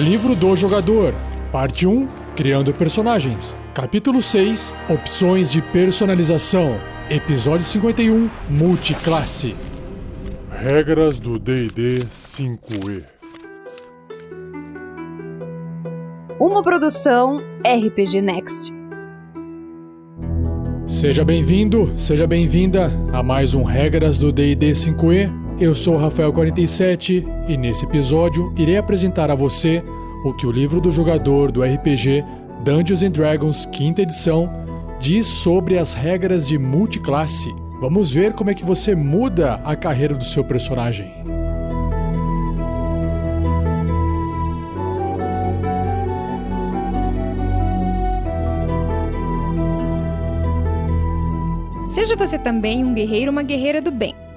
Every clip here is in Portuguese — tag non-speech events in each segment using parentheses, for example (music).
Livro do Jogador, Parte 1 Criando Personagens, Capítulo 6 Opções de Personalização, Episódio 51 Multiclasse. Regras do DD 5E. Uma produção RPG Next. Seja bem-vindo, seja bem-vinda a mais um Regras do DD 5E. Eu sou o Rafael47 e nesse episódio irei apresentar a você o que o livro do jogador do RPG Dungeons and Dragons quinta edição diz sobre as regras de multiclasse. Vamos ver como é que você muda a carreira do seu personagem. Seja você também um guerreiro ou uma guerreira do bem.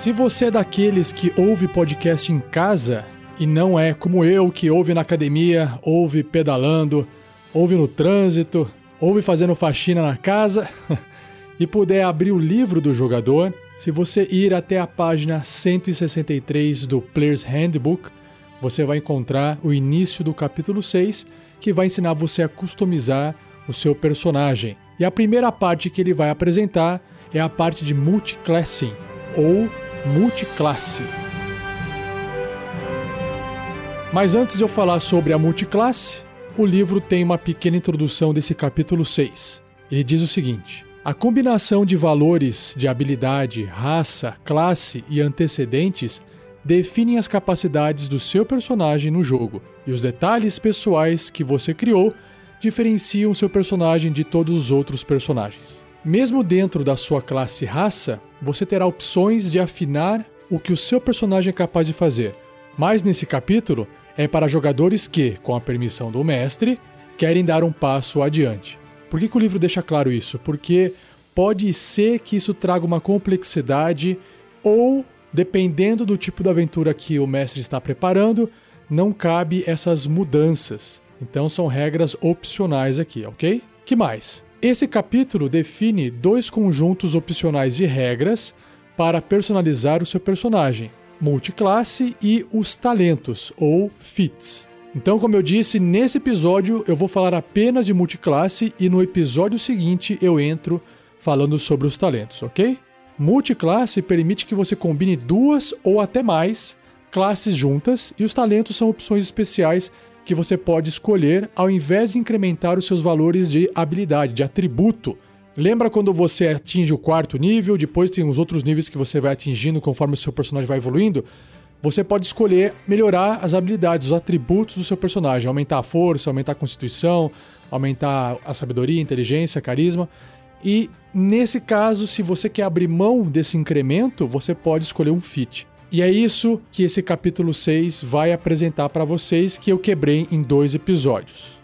Se você é daqueles que ouve podcast em casa e não é como eu que ouve na academia, ouve pedalando, ouve no trânsito, ouve fazendo faxina na casa (laughs) e puder abrir o livro do jogador, se você ir até a página 163 do Player's Handbook, você vai encontrar o início do capítulo 6, que vai ensinar você a customizar o seu personagem. E a primeira parte que ele vai apresentar é a parte de multiclassing, ou multiclasse. Mas antes de eu falar sobre a multiclasse, o livro tem uma pequena introdução desse capítulo 6. Ele diz o seguinte: a combinação de valores de habilidade, raça, classe e antecedentes definem as capacidades do seu personagem no jogo, e os detalhes pessoais que você criou diferenciam seu personagem de todos os outros personagens. Mesmo dentro da sua classe raça, você terá opções de afinar o que o seu personagem é capaz de fazer. Mas nesse capítulo é para jogadores que, com a permissão do mestre, querem dar um passo adiante. Por que, que o livro deixa claro isso? Porque pode ser que isso traga uma complexidade ou, dependendo do tipo de aventura que o mestre está preparando, não cabe essas mudanças. Então são regras opcionais aqui, ok? Que mais? Esse capítulo define dois conjuntos opcionais de regras para personalizar o seu personagem: multiclasse e os talentos, ou fits. Então, como eu disse, nesse episódio eu vou falar apenas de multiclasse e no episódio seguinte eu entro falando sobre os talentos, ok? Multiclasse permite que você combine duas ou até mais classes juntas e os talentos são opções especiais que você pode escolher ao invés de incrementar os seus valores de habilidade, de atributo. Lembra quando você atinge o quarto nível, depois tem os outros níveis que você vai atingindo conforme o seu personagem vai evoluindo? Você pode escolher melhorar as habilidades, os atributos do seu personagem, aumentar a força, aumentar a constituição, aumentar a sabedoria, inteligência, carisma. E nesse caso, se você quer abrir mão desse incremento, você pode escolher um fit. E é isso que esse capítulo 6 vai apresentar para vocês que eu quebrei em dois episódios.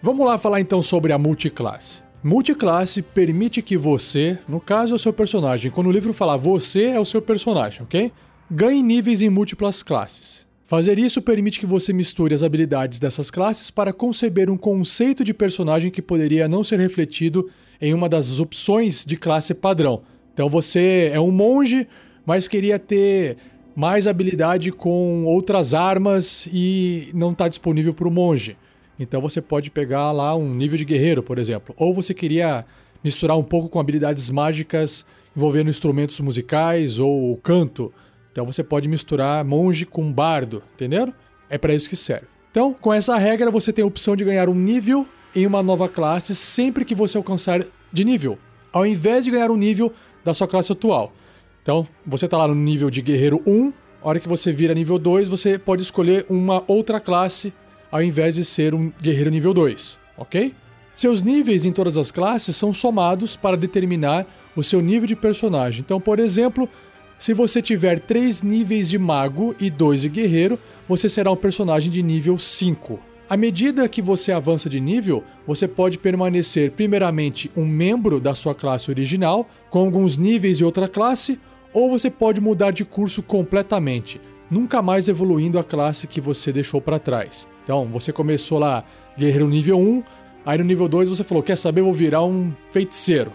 Vamos lá falar então sobre a multiclasse. Multiclasse permite que você, no caso é o seu personagem, quando o livro falar você é o seu personagem, ok? Ganhe níveis em múltiplas classes. Fazer isso permite que você misture as habilidades dessas classes para conceber um conceito de personagem que poderia não ser refletido em uma das opções de classe padrão, então você é um monge, mas queria ter mais habilidade com outras armas e não está disponível para o monge. Então você pode pegar lá um nível de guerreiro, por exemplo. Ou você queria misturar um pouco com habilidades mágicas envolvendo instrumentos musicais ou canto. Então você pode misturar monge com bardo, entenderam? É para isso que serve. Então, com essa regra, você tem a opção de ganhar um nível em uma nova classe sempre que você alcançar de nível. Ao invés de ganhar um nível da sua classe atual. Então, você está lá no nível de guerreiro 1, a hora que você vira nível 2, você pode escolher uma outra classe ao invés de ser um guerreiro nível 2, ok? Seus níveis em todas as classes são somados para determinar o seu nível de personagem. Então, por exemplo, se você tiver 3 níveis de mago e 2 de guerreiro, você será um personagem de nível 5. À medida que você avança de nível, você pode permanecer primeiramente um membro da sua classe original, com alguns níveis de outra classe, ou você pode mudar de curso completamente, nunca mais evoluindo a classe que você deixou para trás. Então, você começou lá guerreiro nível 1, aí no nível 2 você falou: "Quer saber, vou virar um feiticeiro".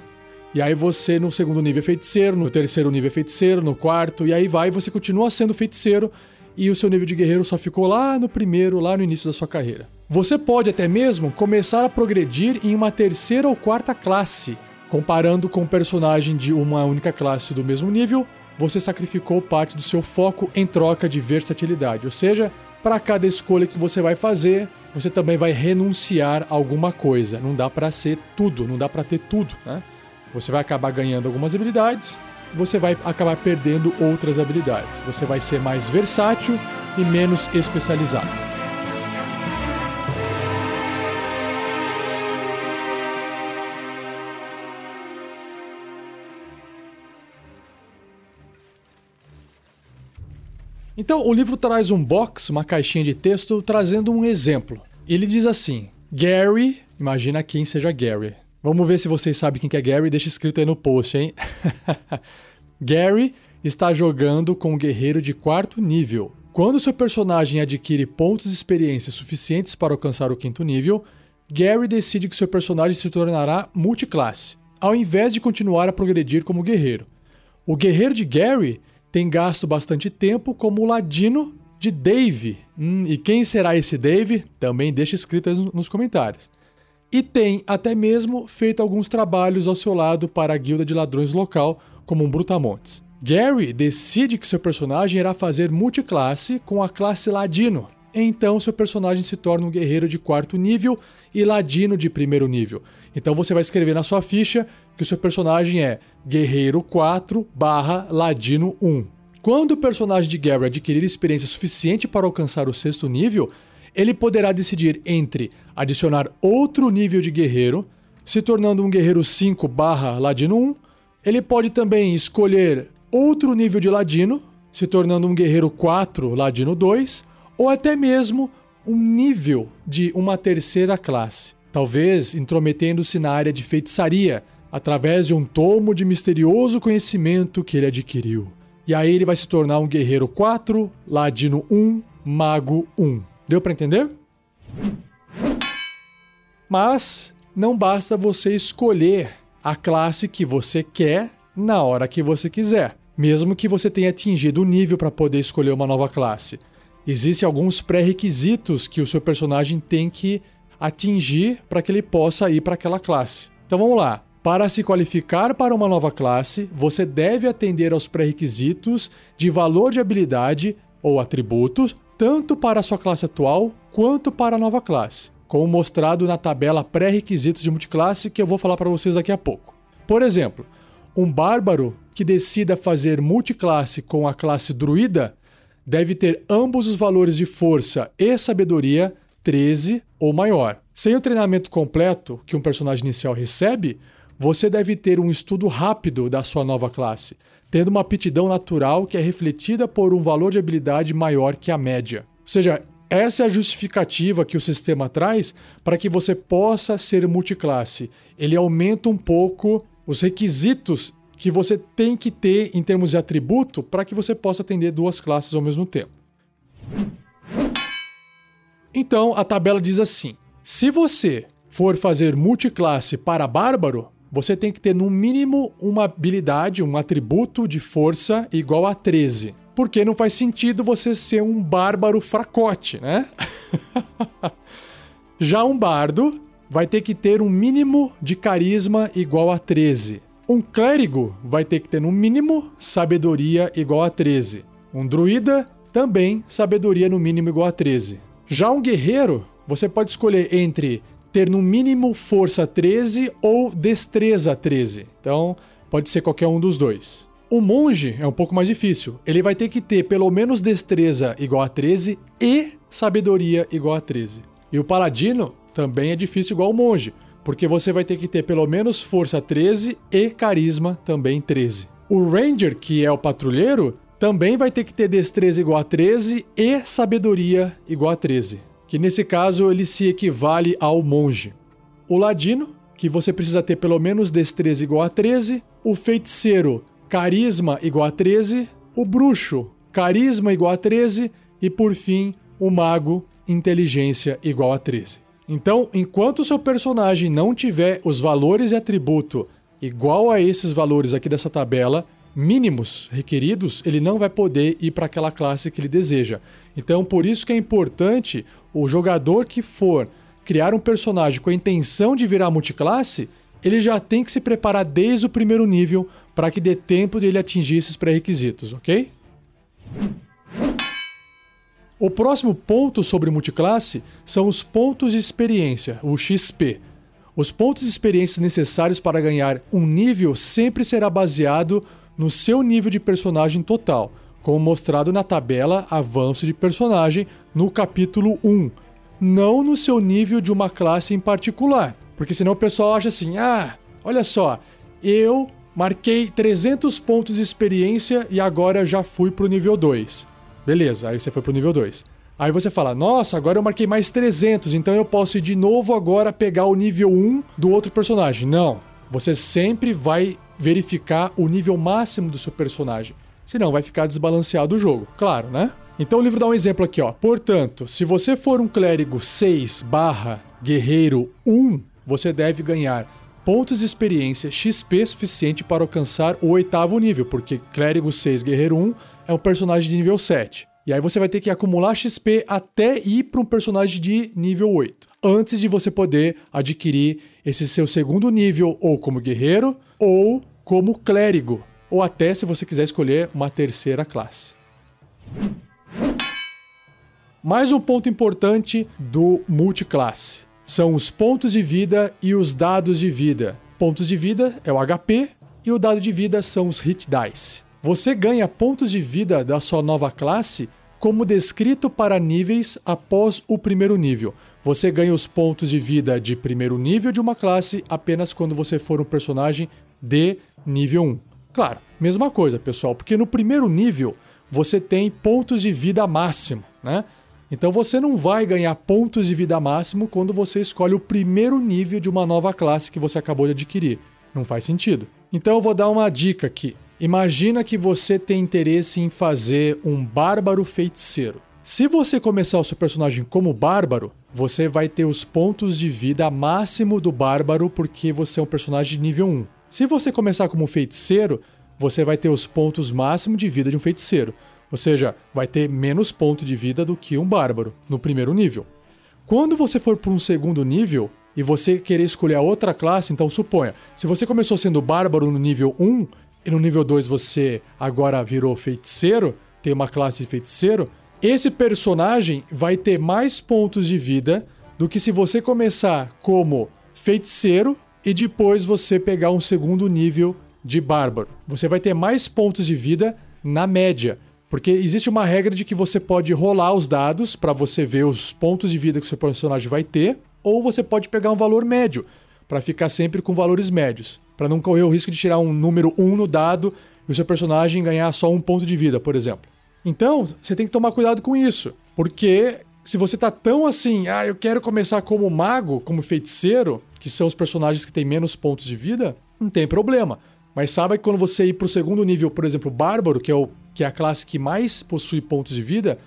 E aí você no segundo nível é feiticeiro, no terceiro nível é feiticeiro, no quarto, e aí vai, você continua sendo feiticeiro e o seu nível de guerreiro só ficou lá no primeiro, lá no início da sua carreira. Você pode até mesmo começar a progredir em uma terceira ou quarta classe. Comparando com um personagem de uma única classe do mesmo nível, você sacrificou parte do seu foco em troca de versatilidade. Ou seja, para cada escolha que você vai fazer, você também vai renunciar a alguma coisa. Não dá para ser tudo, não dá para ter tudo, né? Você vai acabar ganhando algumas habilidades, você vai acabar perdendo outras habilidades. Você vai ser mais versátil e menos especializado. Então, o livro traz um box, uma caixinha de texto, trazendo um exemplo. Ele diz assim: Gary, imagina quem seja Gary. Vamos ver se vocês sabem quem que é Gary, deixa escrito aí no post, hein? (laughs) Gary está jogando com um guerreiro de quarto nível. Quando seu personagem adquire pontos de experiência suficientes para alcançar o quinto nível, Gary decide que seu personagem se tornará multiclasse, ao invés de continuar a progredir como guerreiro. O guerreiro de Gary tem gasto bastante tempo como ladino de Dave. Hum, e quem será esse Dave? Também deixa escrito nos comentários e tem até mesmo feito alguns trabalhos ao seu lado para a guilda de ladrões local, como um Brutamontes. Gary decide que seu personagem irá fazer multiclasse com a classe Ladino. Então seu personagem se torna um guerreiro de quarto nível e ladino de primeiro nível. Então você vai escrever na sua ficha que o seu personagem é guerreiro 4 barra ladino 1. Quando o personagem de Gary adquirir experiência suficiente para alcançar o sexto nível, ele poderá decidir entre adicionar outro nível de guerreiro, se tornando um guerreiro 5 barra ladino 1. Ele pode também escolher outro nível de ladino, se tornando um guerreiro 4 ladino 2, ou até mesmo um nível de uma terceira classe, talvez intrometendo-se na área de feitiçaria, através de um tomo de misterioso conhecimento que ele adquiriu. E aí ele vai se tornar um guerreiro 4, ladino 1, mago 1. Deu para entender? Mas não basta você escolher a classe que você quer na hora que você quiser, mesmo que você tenha atingido o nível para poder escolher uma nova classe. Existem alguns pré-requisitos que o seu personagem tem que atingir para que ele possa ir para aquela classe. Então vamos lá. Para se qualificar para uma nova classe, você deve atender aos pré-requisitos de valor de habilidade ou atributos tanto para a sua classe atual quanto para a nova classe, como mostrado na tabela pré-requisitos de multiclasse que eu vou falar para vocês daqui a pouco. Por exemplo, um bárbaro que decida fazer multiclasse com a classe druida deve ter ambos os valores de força e sabedoria 13 ou maior. Sem o treinamento completo que um personagem inicial recebe, você deve ter um estudo rápido da sua nova classe, tendo uma aptidão natural que é refletida por um valor de habilidade maior que a média. Ou seja, essa é a justificativa que o sistema traz para que você possa ser multiclasse. Ele aumenta um pouco os requisitos que você tem que ter em termos de atributo para que você possa atender duas classes ao mesmo tempo. Então, a tabela diz assim: se você for fazer multiclasse para bárbaro, você tem que ter no mínimo uma habilidade, um atributo de força igual a 13. Porque não faz sentido você ser um bárbaro fracote, né? (laughs) Já um bardo vai ter que ter um mínimo de carisma igual a 13. Um clérigo vai ter que ter no mínimo sabedoria igual a 13. Um druida também sabedoria no mínimo igual a 13. Já um guerreiro, você pode escolher entre ter no mínimo força 13 ou destreza 13. Então, pode ser qualquer um dos dois. O monge é um pouco mais difícil. Ele vai ter que ter pelo menos destreza igual a 13 e sabedoria igual a 13. E o paladino também é difícil igual o monge, porque você vai ter que ter pelo menos força 13 e carisma também 13. O ranger, que é o patrulheiro, também vai ter que ter destreza igual a 13 e sabedoria igual a 13. Que nesse caso ele se equivale ao monge. O ladino, que você precisa ter pelo menos destreza igual a 13, o feiticeiro, carisma igual a 13, o bruxo, carisma igual a 13 e por fim, o mago, inteligência igual a 13. Então, enquanto o seu personagem não tiver os valores e atributo igual a esses valores aqui dessa tabela, mínimos requeridos, ele não vai poder ir para aquela classe que ele deseja. Então, por isso que é importante o jogador que for criar um personagem com a intenção de virar multiclasse, ele já tem que se preparar desde o primeiro nível para que dê tempo dele atingir esses pré-requisitos, ok? O próximo ponto sobre multiclasse são os pontos de experiência, o XP. Os pontos de experiência necessários para ganhar um nível sempre será baseado no seu nível de personagem total, como mostrado na tabela Avanço de Personagem no capítulo 1, não no seu nível de uma classe em particular. Porque senão o pessoal acha assim: ah, olha só, eu marquei 300 pontos de experiência e agora já fui pro nível 2. Beleza, aí você foi pro nível 2. Aí você fala: Nossa, agora eu marquei mais 300, então eu posso ir de novo agora pegar o nível 1 do outro personagem. Não. Você sempre vai verificar o nível máximo do seu personagem. Senão vai ficar desbalanceado o jogo, claro, né? Então o livro dá um exemplo aqui, ó. Portanto, se você for um clérigo 6 barra guerreiro 1, você deve ganhar pontos de experiência XP suficiente para alcançar o oitavo nível, porque clérigo 6 guerreiro 1 é um personagem de nível 7. E aí você vai ter que acumular XP até ir para um personagem de nível 8, antes de você poder adquirir esse seu segundo nível ou como guerreiro ou como clérigo, ou até se você quiser escolher uma terceira classe. Mais um ponto importante do multiclasse são os pontos de vida e os dados de vida. Pontos de vida é o HP e o dado de vida são os hit dice. Você ganha pontos de vida da sua nova classe como descrito para níveis após o primeiro nível. Você ganha os pontos de vida de primeiro nível de uma classe apenas quando você for um personagem de nível 1. Claro, mesma coisa, pessoal, porque no primeiro nível você tem pontos de vida máximo, né? Então você não vai ganhar pontos de vida máximo quando você escolhe o primeiro nível de uma nova classe que você acabou de adquirir. Não faz sentido. Então eu vou dar uma dica aqui. Imagina que você tem interesse em fazer um bárbaro feiticeiro. Se você começar o seu personagem como bárbaro, você vai ter os pontos de vida máximo do bárbaro porque você é um personagem de nível 1. Se você começar como feiticeiro, você vai ter os pontos máximos de vida de um feiticeiro. Ou seja, vai ter menos ponto de vida do que um bárbaro no primeiro nível. Quando você for para um segundo nível e você querer escolher a outra classe, então suponha, se você começou sendo bárbaro no nível 1 e no nível 2 você agora virou feiticeiro, tem uma classe de feiticeiro, esse personagem vai ter mais pontos de vida do que se você começar como feiticeiro e depois você pegar um segundo nível de bárbaro. Você vai ter mais pontos de vida na média, porque existe uma regra de que você pode rolar os dados para você ver os pontos de vida que o seu personagem vai ter, ou você pode pegar um valor médio para ficar sempre com valores médios, para não correr o risco de tirar um número 1 no dado e o seu personagem ganhar só um ponto de vida, por exemplo. Então, você tem que tomar cuidado com isso, porque se você tá tão assim, ah, eu quero começar como mago, como feiticeiro, que são os personagens que têm menos pontos de vida, não tem problema. Mas saiba que quando você ir pro segundo nível, por exemplo, bárbaro, que é, o, que é a classe que mais possui pontos de vida,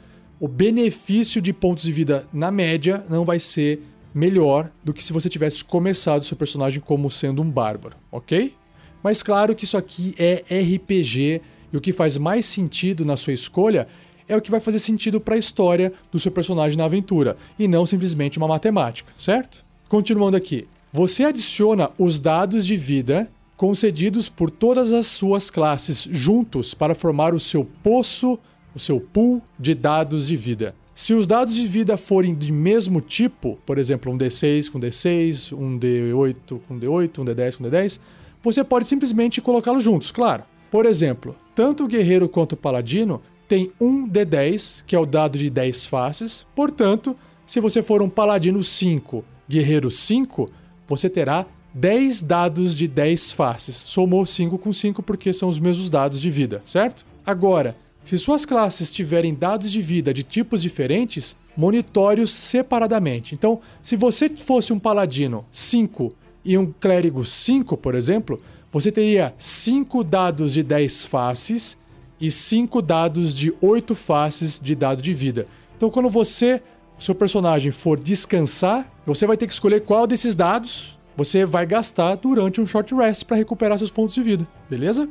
o benefício de pontos de vida na média não vai ser melhor do que se você tivesse começado seu personagem como sendo um bárbaro, ok? Mas claro que isso aqui é RPG e o que faz mais sentido na sua escolha é o que vai fazer sentido para a história do seu personagem na aventura e não simplesmente uma matemática, certo? Continuando aqui. Você adiciona os dados de vida concedidos por todas as suas classes juntos para formar o seu poço, o seu pool de dados de vida. Se os dados de vida forem de mesmo tipo, por exemplo, um D6 com D6, um D8 com D8, um D10 com D10, você pode simplesmente colocá-los juntos, claro. Por exemplo, tanto o guerreiro quanto o paladino tem um D10, que é o dado de 10 faces. Portanto, se você for um paladino 5, guerreiro 5, você terá 10 dados de 10 faces. Somou 5 com 5 porque são os mesmos dados de vida, certo? Agora, Se suas classes tiverem dados de vida de tipos diferentes, monitore-os separadamente. Então, se você fosse um paladino 5 e um clérigo 5, por exemplo, você teria 5 dados de 10 faces e 5 dados de 8 faces de dado de vida. Então, quando você, seu personagem, for descansar, você vai ter que escolher qual desses dados você vai gastar durante um short rest para recuperar seus pontos de vida, beleza?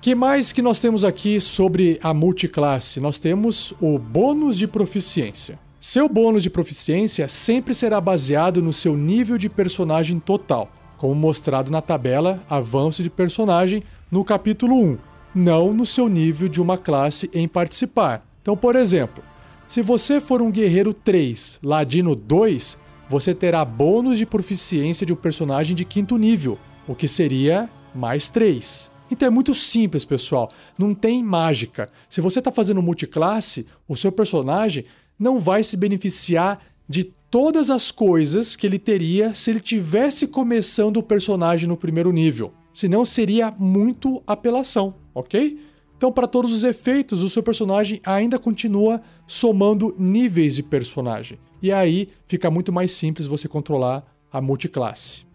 que mais que nós temos aqui sobre a multiclasse? Nós temos o bônus de proficiência. Seu bônus de proficiência sempre será baseado no seu nível de personagem total, como mostrado na tabela Avanço de Personagem no capítulo 1, não no seu nível de uma classe em participar. Então, por exemplo, se você for um guerreiro 3, ladino 2, você terá bônus de proficiência de um personagem de quinto nível, o que seria mais 3. Então é muito simples, pessoal. Não tem mágica. Se você está fazendo multiclasse, o seu personagem não vai se beneficiar de todas as coisas que ele teria se ele tivesse começando o personagem no primeiro nível. Senão seria muito apelação, ok? Então, para todos os efeitos, o seu personagem ainda continua somando níveis de personagem. E aí fica muito mais simples você controlar a multiclasse.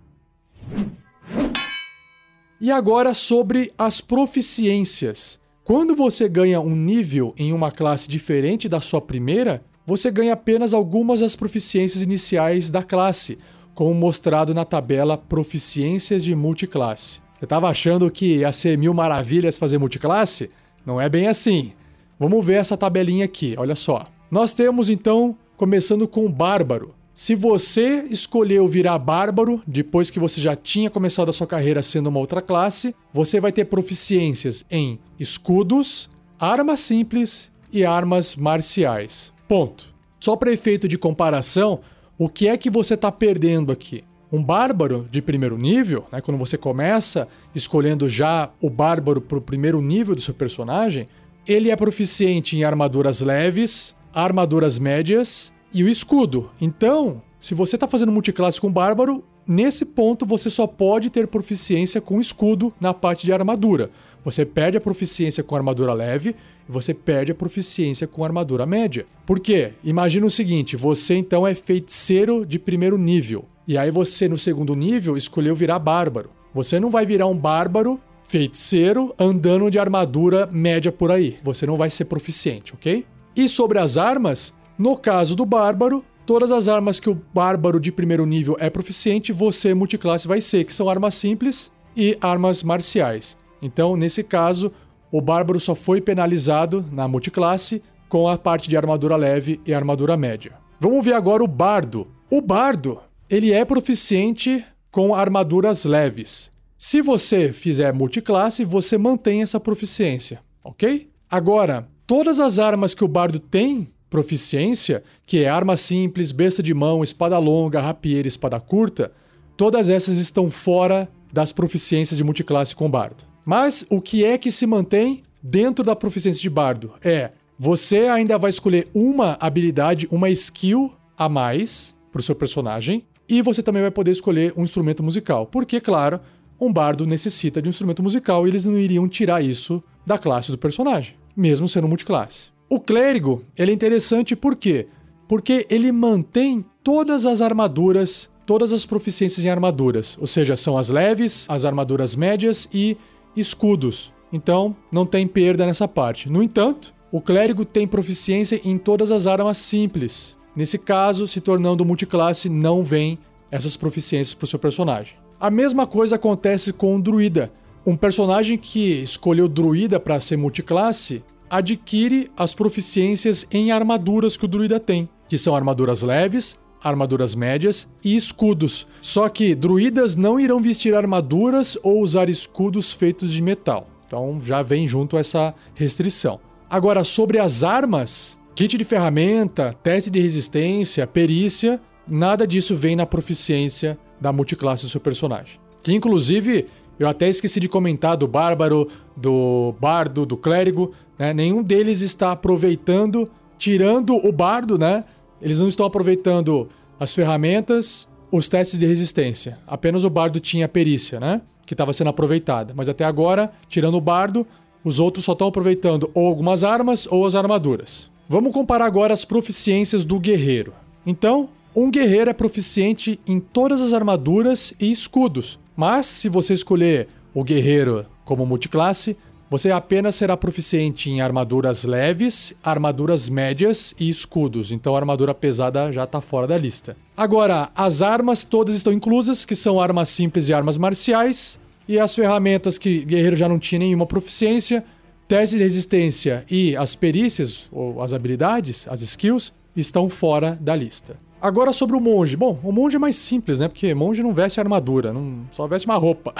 E agora sobre as proficiências. Quando você ganha um nível em uma classe diferente da sua primeira, você ganha apenas algumas das proficiências iniciais da classe, como mostrado na tabela Proficiências de Multiclasse. Você estava achando que ia ser mil maravilhas fazer multiclasse? Não é bem assim. Vamos ver essa tabelinha aqui, olha só. Nós temos então, começando com o Bárbaro. Se você escolheu virar bárbaro depois que você já tinha começado a sua carreira sendo uma outra classe, você vai ter proficiências em escudos, armas simples e armas marciais. Ponto. Só para efeito de comparação, o que é que você está perdendo aqui? Um bárbaro de primeiro nível, né, quando você começa escolhendo já o bárbaro para o primeiro nível do seu personagem, ele é proficiente em armaduras leves, armaduras médias e o escudo. Então, se você está fazendo multiclasse com bárbaro, nesse ponto você só pode ter proficiência com escudo na parte de armadura. Você perde a proficiência com armadura leve e você perde a proficiência com armadura média. Por quê? Imagina o seguinte: você então é feiticeiro de primeiro nível. E aí você, no segundo nível, escolheu virar bárbaro. Você não vai virar um bárbaro feiticeiro andando de armadura média por aí. Você não vai ser proficiente, ok? E sobre as armas, no caso do Bárbaro, todas as armas que o Bárbaro de primeiro nível é proficiente, você multiclasse vai ser, que são armas simples e armas marciais. Então, nesse caso, o Bárbaro só foi penalizado na multiclasse com a parte de armadura leve e armadura média. Vamos ver agora o Bardo. O Bardo, ele é proficiente com armaduras leves. Se você fizer multiclasse, você mantém essa proficiência, ok? Agora, todas as armas que o Bardo tem proficiência, que é arma simples, besta de mão, espada longa, rapieira, espada curta, todas essas estão fora das proficiências de multiclasse com bardo. Mas o que é que se mantém dentro da proficiência de bardo? É, você ainda vai escolher uma habilidade, uma skill a mais para o seu personagem, e você também vai poder escolher um instrumento musical, porque, claro, um bardo necessita de um instrumento musical e eles não iriam tirar isso da classe do personagem, mesmo sendo multiclasse. O clérigo, ele é interessante por quê? Porque ele mantém todas as armaduras, todas as proficiências em armaduras, ou seja, são as leves, as armaduras médias e escudos. Então, não tem perda nessa parte. No entanto, o clérigo tem proficiência em todas as armas simples. Nesse caso, se tornando multiclasse, não vem essas proficiências para o seu personagem. A mesma coisa acontece com o druida. Um personagem que escolheu druida para ser multiclasse, adquire as proficiências em armaduras que o druida tem, que são armaduras leves, armaduras médias e escudos. Só que druidas não irão vestir armaduras ou usar escudos feitos de metal. Então já vem junto essa restrição. Agora, sobre as armas, kit de ferramenta, teste de resistência, perícia, nada disso vem na proficiência da multiclasse do seu personagem. Que inclusive eu até esqueci de comentar do bárbaro, do bardo, do clérigo, né? Nenhum deles está aproveitando, tirando o bardo, né? Eles não estão aproveitando as ferramentas, os testes de resistência. Apenas o bardo tinha perícia, né? Que estava sendo aproveitada. Mas até agora, tirando o bardo, Os outros só estão aproveitando ou algumas armas ou as armaduras. Vamos comparar agora as proficiências do guerreiro. Então, um guerreiro é proficiente em todas as armaduras e escudos. Mas se você escolher o guerreiro como multiclasse, você apenas será proficiente em armaduras leves, armaduras médias e escudos. Então a armadura pesada já está fora da lista. Agora, as armas todas estão inclusas, que são armas simples e armas marciais. E as ferramentas que guerreiro já não tinha nenhuma proficiência, teste de resistência e as perícias, ou as habilidades, as skills, estão fora da lista. Agora sobre o monge. Bom, o monge é mais simples, né? Porque monge não veste armadura, não, só veste uma roupa.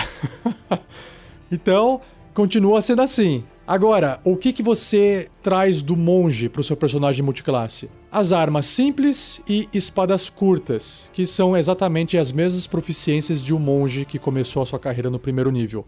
(laughs) então, continua sendo assim. Agora, o que, que você traz do monge para o seu personagem multiclasse? As armas simples e espadas curtas, que são exatamente as mesmas proficiências de um monge que começou a sua carreira no primeiro nível.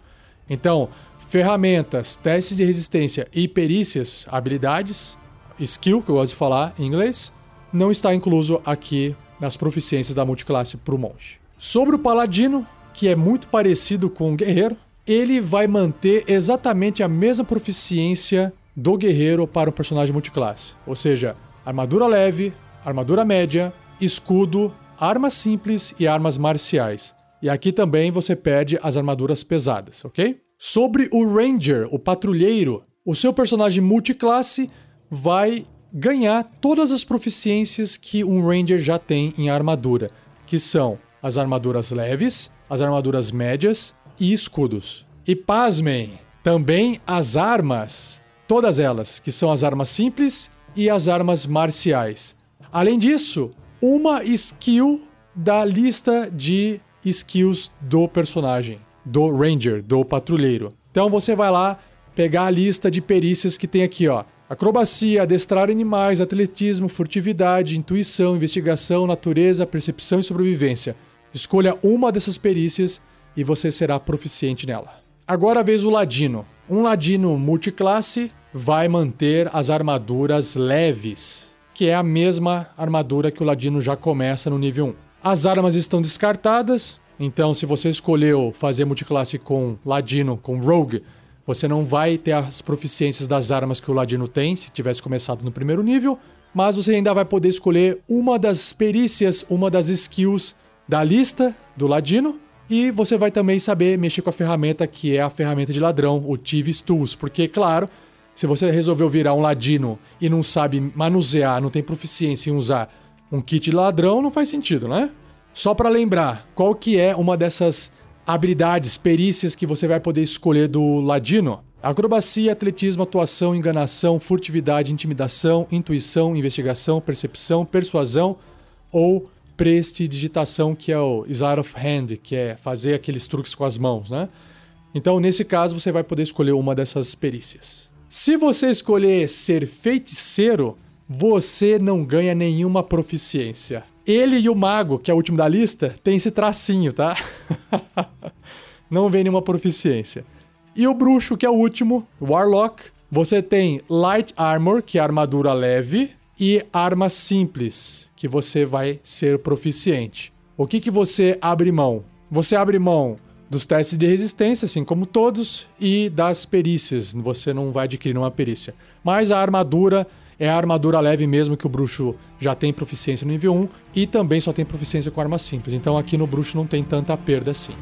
Então, ferramentas, testes de resistência e perícias, habilidades, skill, que eu gosto de falar em inglês, não está incluso aqui nas proficiências da multiclasse para o monge. Sobre o paladino, que é muito parecido com o guerreiro, ele vai manter exatamente a mesma proficiência do guerreiro para um personagem multiclasse. Ou seja, armadura leve, armadura média, escudo, armas simples e armas marciais. E aqui também você perde as armaduras pesadas, ok? Sobre o Ranger, o patrulheiro, o seu personagem multiclasse vai ganhar todas as proficiências que um Ranger já tem em armadura, que são as armaduras leves, as armaduras médias e escudos. E pasmem, também as armas, todas elas, que são as armas simples e as armas marciais. Além disso, uma skill da lista de skills do personagem, do Ranger, do patrulheiro. Então você vai lá pegar a lista de perícias que tem aqui, ó. Acrobacia, adestrar animais, atletismo, furtividade, intuição, investigação, natureza, percepção e sobrevivência. Escolha uma dessas perícias e você será proficiente nela. Agora a vez o ladino. Um ladino multiclasse vai manter as armaduras leves, que é a mesma armadura que o ladino já começa no nível 1. As armas estão descartadas, então se você escolheu fazer multiclasse com ladino, com rogue, você não vai ter as proficiências das armas que o Ladino tem, se tivesse começado no primeiro nível, mas você ainda vai poder escolher uma das perícias, uma das skills da lista do Ladino, e você vai também saber mexer com a ferramenta que é a ferramenta de ladrão, o Thieves Tools, porque, claro, se você resolveu virar um ladino e não sabe manusear, não tem proficiência em usar um kit de ladrão, não faz sentido, né? Só para lembrar, qual que é uma dessas habilidades, perícias que você vai poder escolher do Ladino. Acrobacia, atletismo, atuação, enganação, furtividade, intimidação, intuição, investigação, percepção, persuasão ou prestidigitação, que é o Sleight of Hand, que é fazer aqueles truques com as mãos, né? Então, nesse caso, você vai poder escolher uma dessas perícias. Se você escolher ser feiticeiro, você não ganha nenhuma proficiência. Ele e o mago, que é o último da lista, tem esse tracinho, tá? (laughs) Não vem nenhuma proficiência. E o bruxo, que é o último, Warlock, você tem Light Armor, que é armadura leve, e arma simples, que você vai ser proficiente. O que, que você abre mão? Você abre mão dos testes de resistência, assim como todos, e das perícias. Você não vai adquirir uma perícia. Mas a armadura é a armadura leve mesmo que o bruxo já tem proficiência no nível 1 e também só tem proficiência com arma simples. Então aqui no bruxo não tem tanta perda assim.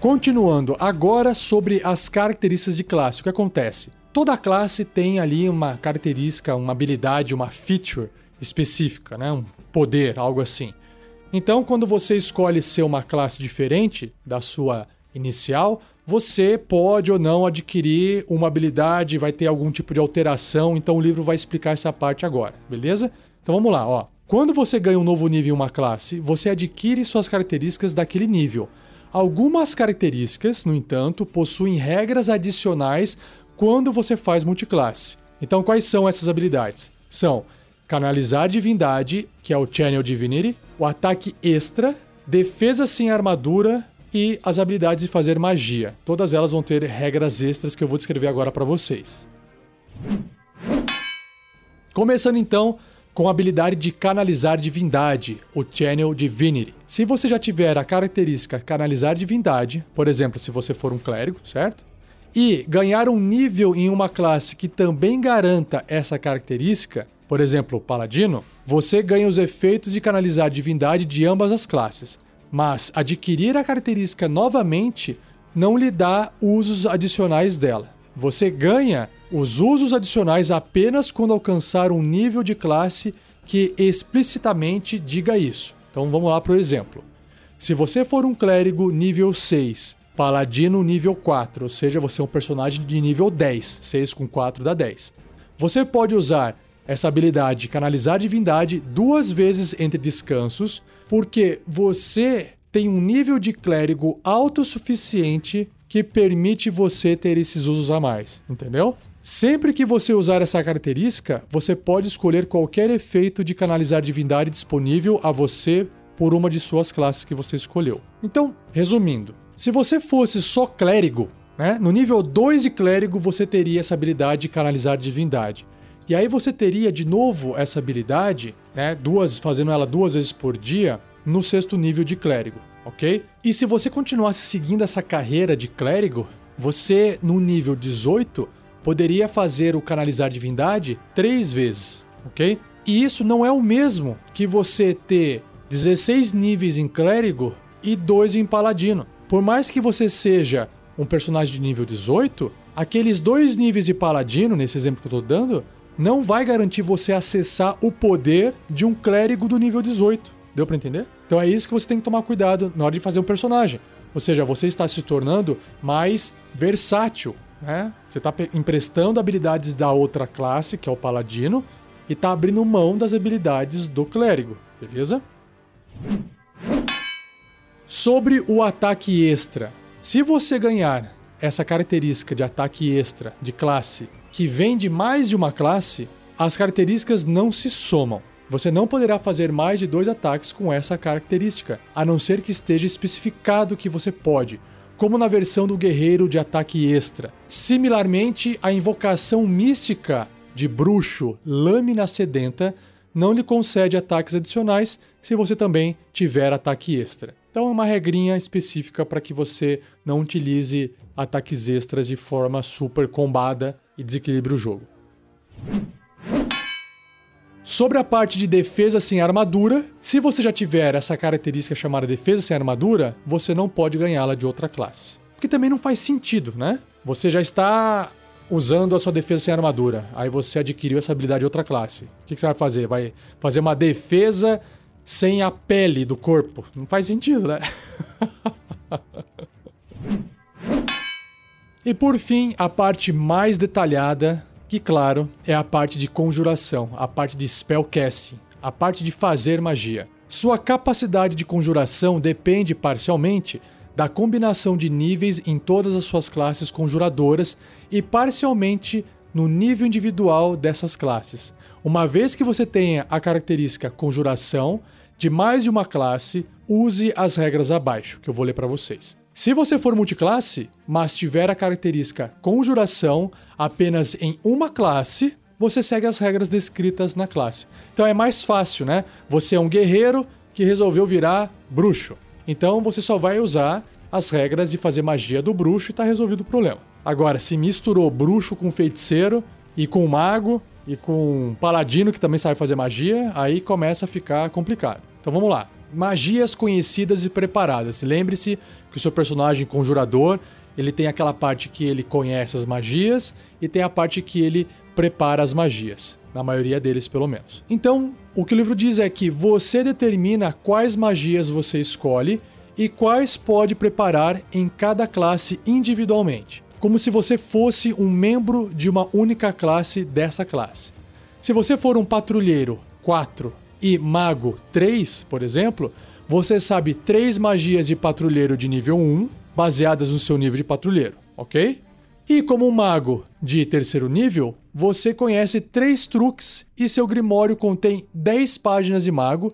Continuando, agora sobre as características de classe. O que acontece? Toda classe tem ali uma característica, uma habilidade, uma feature específica, né? um poder, algo assim. Então, quando você escolhe ser uma classe diferente da sua inicial, você pode ou não adquirir uma habilidade, vai ter algum tipo de alteração, então o livro vai explicar essa parte agora, beleza? Então vamos lá, ó. Quando você ganha um novo nível em uma classe, você adquire suas características daquele nível. Algumas características, no entanto, possuem regras adicionais quando você faz multiclasse. Então, quais são essas habilidades? São canalizar divindade, que é o Channel Divinity, o ataque extra, defesa sem armadura e as habilidades de fazer magia. Todas elas vão ter regras extras que eu vou descrever agora para vocês. Começando então com a habilidade de canalizar divindade, o Channel Divinity. Se você já tiver a característica canalizar divindade, por exemplo, se você for um clérigo, certo? E ganhar um nível em uma classe que também garanta essa característica, por exemplo, paladino, você ganha os efeitos de canalizar divindade de ambas as classes. Mas adquirir a característica novamente não lhe dá usos adicionais dela. Você ganha os usos adicionais apenas quando alcançar um nível de classe que explicitamente diga isso. Então vamos lá para o exemplo. Se você for um clérigo nível 6, paladino nível 4, ou seja, você é um personagem de nível 10, 6 com 4 dá 10. Você pode usar essa habilidade de canalizar divindade duas vezes entre descansos, porque você tem um nível de clérigo autossuficiente que permite você ter esses usos a mais, entendeu? Sempre que você usar essa característica, você pode escolher qualquer efeito de canalizar divindade disponível a você por uma de suas classes que você escolheu. Então, resumindo, se você fosse só clérigo, né, no nível 2 de clérigo você teria essa habilidade de canalizar divindade. E aí você teria de novo essa habilidade, né, duas, fazendo ela duas vezes por dia, no sexto nível de clérigo, ok? E se você continuasse seguindo essa carreira de clérigo, você no nível 18 poderia fazer o canalizar divindade três vezes, ok? E isso não é o mesmo que você ter 16 níveis em clérigo e 2 em paladino. Por mais que você seja um personagem de nível 18, aqueles dois níveis de paladino, nesse exemplo que eu tô dando, não vai garantir você acessar o poder de um clérigo do nível 18. Deu para entender? Então é isso que você tem que tomar cuidado na hora de fazer um personagem. Ou seja, você está se tornando mais versátil né? Você está emprestando habilidades da outra classe, que é o paladino, e está abrindo mão das habilidades do clérigo, beleza? Sobre o ataque extra. Se você ganhar essa característica de ataque extra de classe que vem de mais de uma classe, as características não se somam. Você não poderá fazer mais de dois ataques com essa característica, a não ser que esteja especificado que você pode, como na versão do guerreiro de ataque extra. Similarmente, a invocação mística de bruxo Lâmina Sedenta não lhe concede ataques adicionais se você também tiver ataque extra. Então é uma regrinha específica para que você não utilize ataques extras de forma super combada e desequilibre o jogo. Sobre a parte de defesa sem armadura, se você já tiver essa característica chamada defesa sem armadura, você não pode ganhá-la de outra classe. Porque também não faz sentido, né? Você já está usando a sua defesa sem armadura, aí você adquiriu essa habilidade de outra classe. O que você vai fazer? Vai fazer uma defesa sem a pele do corpo? Não faz sentido, né? e por fim, a parte mais detalhada que, claro, é a parte de conjuração, a parte de spellcasting, a parte de fazer magia. Sua capacidade de conjuração depende parcialmente da combinação de níveis em todas as suas classes conjuradoras e parcialmente no nível individual dessas classes. Uma vez que você tenha a característica conjuração de mais de uma classe, use as regras abaixo, que eu vou ler para vocês. Se você for multiclasse, mas tiver a característica conjuração apenas em uma classe, você segue as regras descritas na classe. Então é mais fácil, né? Você é um guerreiro que resolveu virar bruxo. Então você só vai usar as regras de fazer magia do bruxo e tá resolvido o problema. Agora, se misturou bruxo com feiticeiro e com mago e com paladino que também sabe fazer magia, aí começa a ficar complicado. Então vamos lá magias conhecidas e preparadas. Lembre-se que o seu personagem conjurador, ele tem aquela parte que ele conhece as magias e tem a parte que ele prepara as magias. Na maioria deles, pelo menos. Então, o que o livro diz é que você determina quais magias você escolhe e quais pode preparar em cada classe individualmente, como se você fosse um membro de uma única classe dessa classe. Se você for um patrulheiro 4 e Mago 3, por exemplo, você sabe três magias de patrulheiro de nível 1, baseadas no seu nível de patrulheiro, ok? E como um mago de terceiro nível, você conhece três truques e seu grimório contém 10 páginas de mago,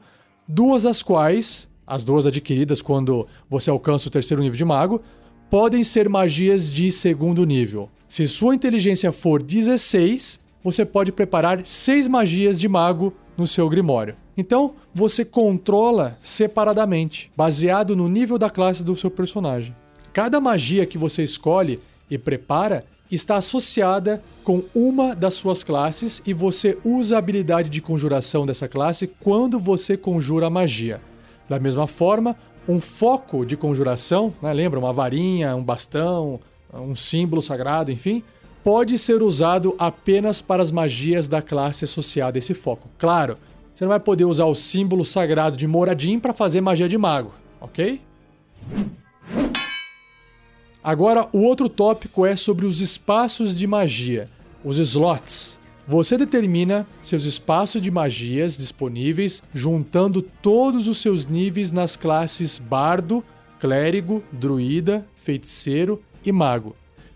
duas das quais, as duas adquiridas quando você alcança o terceiro nível de mago, podem ser magias de segundo nível. Se sua inteligência for 16, você pode preparar 6 magias de mago no seu grimório. Então, você controla separadamente, baseado no nível da classe do seu personagem. Cada magia que você escolhe e prepara está associada com uma das suas classes e você usa a habilidade de conjuração dessa classe quando você conjura a magia. Da mesma forma, um foco de conjuração, né, lembra, uma varinha, um bastão, um símbolo sagrado, enfim, pode ser usado apenas para as magias da classe associada a esse foco. Claro, você não vai poder usar o símbolo sagrado de Moradin para fazer magia de mago, ok? Agora, o outro tópico é sobre os espaços de magia, os slots. Você determina seus espaços de magias disponíveis juntando todos os seus níveis nas classes Bardo, Clérigo, Druida, Feiticeiro e Mago.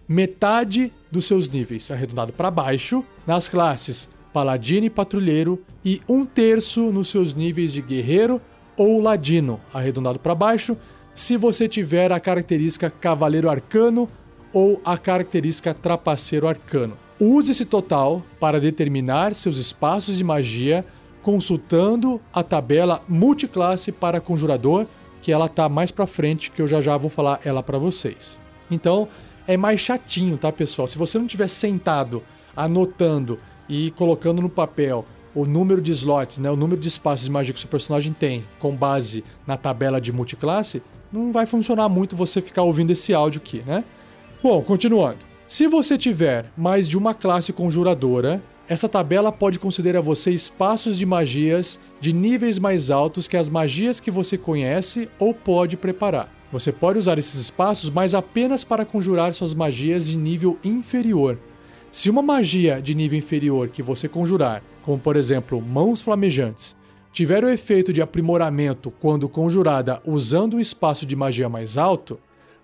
Metade dos seus níveis, arredondado para baixo, nas classes Paladino e Patrulheiro, e um terço nos seus níveis de Guerreiro ou Ladino, arredondado para baixo, se você tiver a característica Cavaleiro Arcano ou a característica Trapaceiro Arcano. Use esse total para determinar seus espaços de magia consultando a tabela multiclasse para conjurador, que ela tá mais para frente, que eu já já vou falar ela para vocês. Então, é mais chatinho, tá, pessoal? Se você não tiver sentado anotando e colocando no papel o número de slots, né, o número de espaços de magia que o seu personagem tem com base na tabela de multiclasse, não vai funcionar muito você ficar ouvindo esse áudio aqui, né? Bom, continuando. Se você tiver mais de uma classe conjuradora, essa tabela pode considerar você espaços de magias de níveis mais altos que as magias que você conhece ou pode preparar. Você pode usar esses espaços, mas apenas para conjurar suas magias de nível inferior. Se uma magia de nível inferior que você conjurar, como por exemplo Mãos Flamejantes, tiver o efeito de aprimoramento quando conjurada usando um espaço de magia mais alto,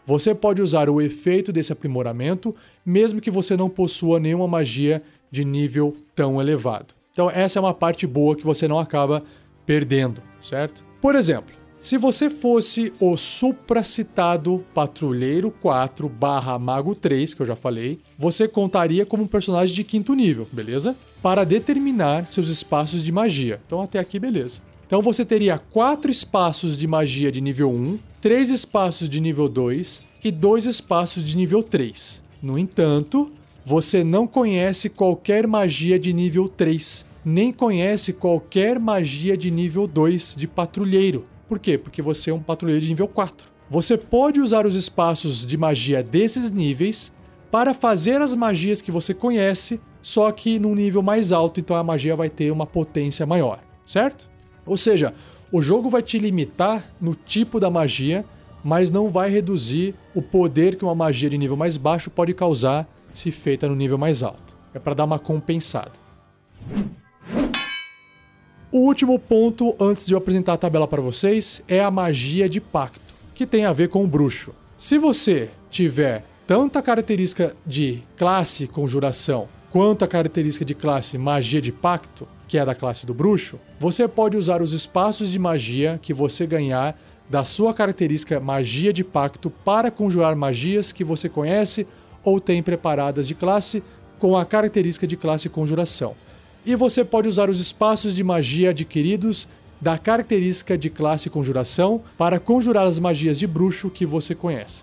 você pode usar o efeito desse aprimoramento, mesmo que você não possua nenhuma magia de nível tão elevado. Então, essa é uma parte boa que você não acaba perdendo, certo? Por exemplo, se você fosse o supracitado Patrulheiro 4 barra Mago 3, que eu já falei, você contaria como um personagem de quinto nível, beleza? Para determinar seus espaços de magia. Então até aqui, beleza. Então você teria quatro espaços de magia de nível 1, três espaços de nível 2 e dois espaços de nível 3. No entanto, você não conhece qualquer magia de nível 3, nem conhece qualquer magia de nível 2 de patrulheiro. Por quê? Porque você é um patrulheiro de nível 4. Você pode usar os espaços de magia desses níveis para fazer as magias que você conhece, só que num nível mais alto, então a magia vai ter uma potência maior, certo? Ou seja, o jogo vai te limitar no tipo da magia, mas não vai reduzir o poder que uma magia de nível mais baixo pode causar se feita no nível mais alto. É para dar uma compensada. O último ponto, antes de eu apresentar a tabela para vocês, é a magia de pacto, que tem a ver com o bruxo. Se você tiver tanto a característica de classe conjuração quanto a característica de classe magia de pacto, que é da classe do bruxo, você pode usar os espaços de magia que você ganhar da sua característica magia de pacto para conjurar magias que você conhece ou tem preparadas de classe com a característica de classe conjuração e você pode usar os espaços de magia adquiridos da característica de classe conjuração para conjurar as magias de bruxo que você conhece.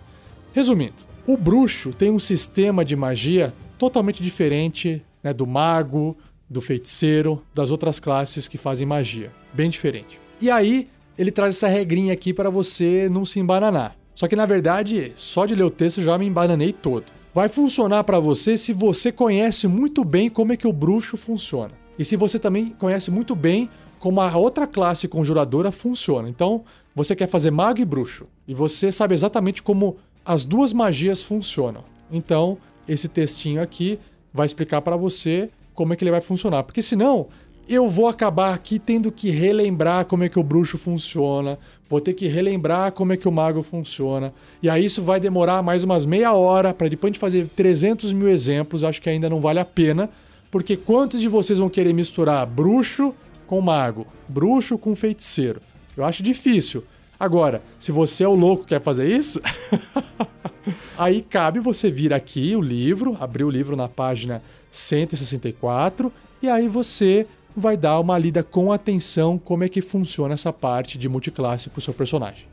Resumindo, o bruxo tem um sistema de magia totalmente diferente né, do mago, do feiticeiro, das outras classes que fazem magia. Bem diferente. E aí, ele traz essa regrinha aqui para você não se embananar. Só que na verdade, só de ler o texto já me embananei todo vai funcionar para você se você conhece muito bem como é que o bruxo funciona. E se você também conhece muito bem como a outra classe conjuradora funciona. Então, você quer fazer mago e bruxo, e você sabe exatamente como as duas magias funcionam. Então, esse textinho aqui vai explicar para você como é que ele vai funcionar, porque senão eu vou acabar aqui tendo que relembrar como é que o bruxo funciona, vou ter que relembrar como é que o mago funciona, e aí isso vai demorar mais umas meia hora para depois de fazer 300 mil exemplos, acho que ainda não vale a pena, porque quantos de vocês vão querer misturar bruxo com mago, bruxo com feiticeiro? Eu acho difícil. Agora, se você é o louco que quer fazer isso, (laughs) aí cabe você vir aqui o livro, abrir o livro na página 164 e aí você vai dar uma lida com atenção como é que funciona essa parte de multiclasse para o seu personagem.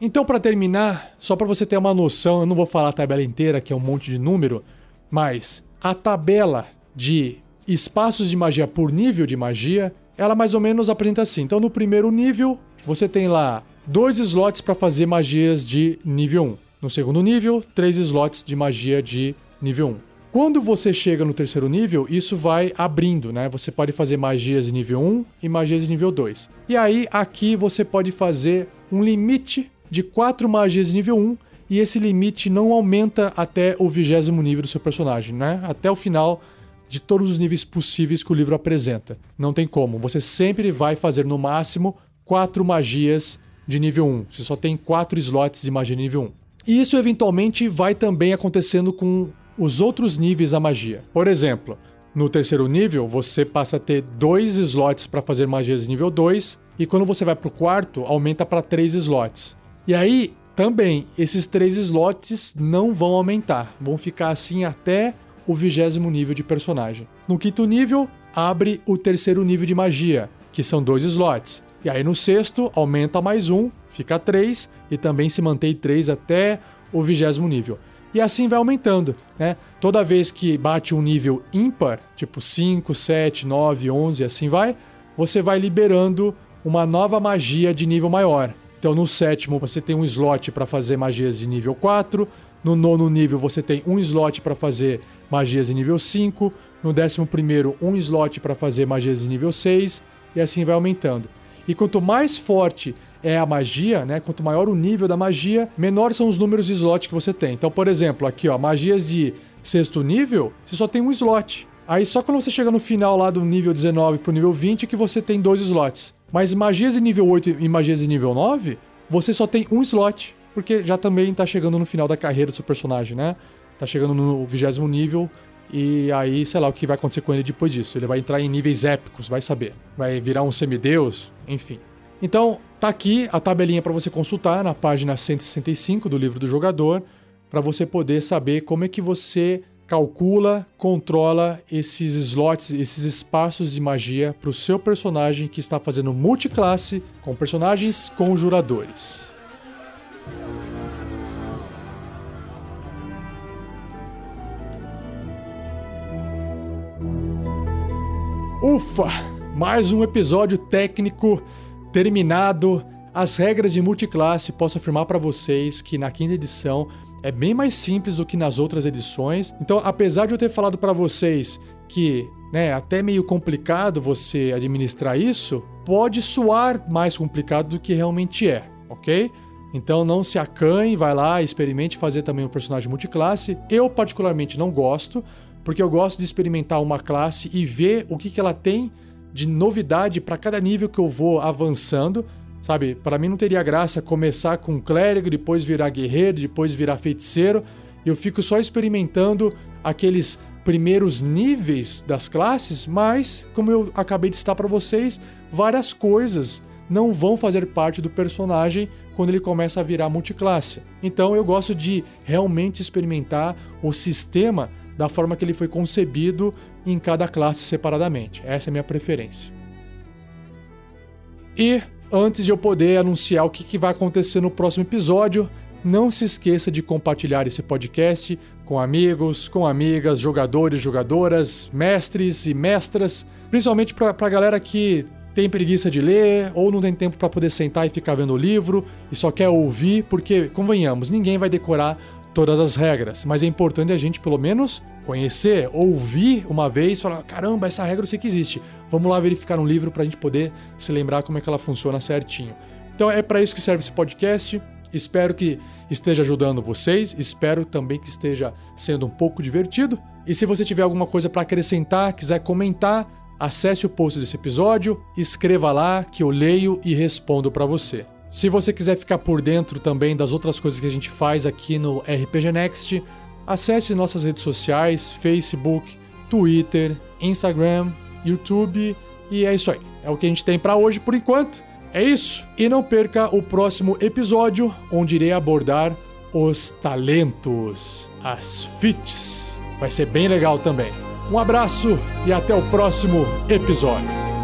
Então, para terminar, só para você ter uma noção, eu não vou falar a tabela inteira, que é um monte de número, mas a tabela de espaços de magia por nível de magia, ela mais ou menos apresenta assim. Então, no primeiro nível, você tem lá dois slots para fazer magias de nível 1. No segundo nível, três slots de magia de nível 1. Quando você chega no terceiro nível, isso vai abrindo, né? Você pode fazer magias de nível 1 e magias de nível 2. E aí, aqui você pode fazer um limite de 4 magias de nível 1 e esse limite não aumenta até o vigésimo nível do seu personagem, né? Até o final de todos os níveis possíveis que o livro apresenta. Não tem como. Você sempre vai fazer no máximo 4 magias de nível 1. Você só tem 4 slots de magia de nível 1. E isso eventualmente vai também acontecendo com os outros níveis da magia. Por exemplo, no terceiro nível, você passa a ter dois slots para fazer magias de nível 2, e quando você vai para o quarto, aumenta para três slots. E aí, também, esses três slots não vão aumentar, vão ficar assim até o vigésimo nível de personagem. No quinto nível, abre o terceiro nível de magia, que são dois slots. E aí no sexto, aumenta mais um, fica três, e também se mantém três até o vigésimo nível. E assim vai aumentando, né? Toda vez que bate um nível ímpar, tipo 5, 7, 9, 11, assim vai, você vai liberando uma nova magia de nível maior. Então, no sétimo, você tem um slot para fazer magias de nível 4. No nono nível, você tem um slot para fazer magias de nível 5. No décimo primeiro, um slot para fazer magias de nível 6. E assim vai aumentando. E quanto mais forte é a magia, né? Quanto maior o nível da magia, menores são os números de slot que você tem. Então, por exemplo, aqui, ó, magias de sexto nível, você só tem um slot. Aí só quando você chega no final lá do nível 19 pro nível 20 que você tem dois slots. Mas magias de nível 8 e magias de nível 9, você só tem um slot, porque já também tá chegando no final da carreira do seu personagem, né? Tá chegando no vigésimo nível e aí, sei lá o que vai acontecer com ele depois disso. Ele vai entrar em níveis épicos, vai saber. Vai virar um semideus, enfim. Então, tá aqui a tabelinha para você consultar na página 165 do livro do jogador, para você poder saber como é que você calcula, controla esses slots, esses espaços de magia para o seu personagem que está fazendo multiclasse com personagens conjuradores. Ufa! Mais um episódio técnico terminado. As regras de multiclasse, posso afirmar para vocês que na quinta edição é bem mais simples do que nas outras edições. Então, apesar de eu ter falado para vocês que né, até meio complicado você administrar isso, pode soar mais complicado do que realmente é, ok? Então não se acanhe, vai lá, experimente fazer também um personagem multiclasse. Eu particularmente não gosto, porque eu gosto de experimentar uma classe e ver o que, que ela tem de novidade para cada nível que eu vou avançando. Sabe, para mim não teria graça começar com clérigo, depois virar guerreiro, depois virar feiticeiro. Eu fico só experimentando aqueles primeiros níveis das classes, mas como eu acabei de citar para vocês, várias coisas não vão fazer parte do personagem quando ele começa a virar multiclasse. Então eu gosto de realmente experimentar o sistema da forma que ele foi concebido em cada classe separadamente. Essa é a minha preferência. E Antes de eu poder anunciar o que, que vai acontecer no próximo episódio, não se esqueça de compartilhar esse podcast com amigos, com amigas, jogadores, jogadoras, mestres e mestras, principalmente para a galera que tem preguiça de ler ou não tem tempo para poder sentar e ficar vendo o livro e só quer ouvir, porque, convenhamos, ninguém vai decorar todas as regras, mas é importante a gente pelo menos conhecer, ouvir uma vez, falar: caramba, essa regra eu sei que existe. Vamos lá verificar no livro para a gente poder se lembrar como é que ela funciona certinho. Então é para isso que serve esse podcast. Espero que esteja ajudando vocês, espero também que esteja sendo um pouco divertido. E se você tiver alguma coisa para acrescentar, quiser comentar, acesse o post desse episódio, escreva lá que eu leio e respondo para você. Se você quiser ficar por dentro também das outras coisas que a gente faz aqui no RPG Next, Acesse nossas redes sociais: Facebook, Twitter, Instagram, YouTube. E é isso aí. É o que a gente tem para hoje por enquanto. É isso. E não perca o próximo episódio, onde irei abordar os talentos, as fits. Vai ser bem legal também. Um abraço e até o próximo episódio.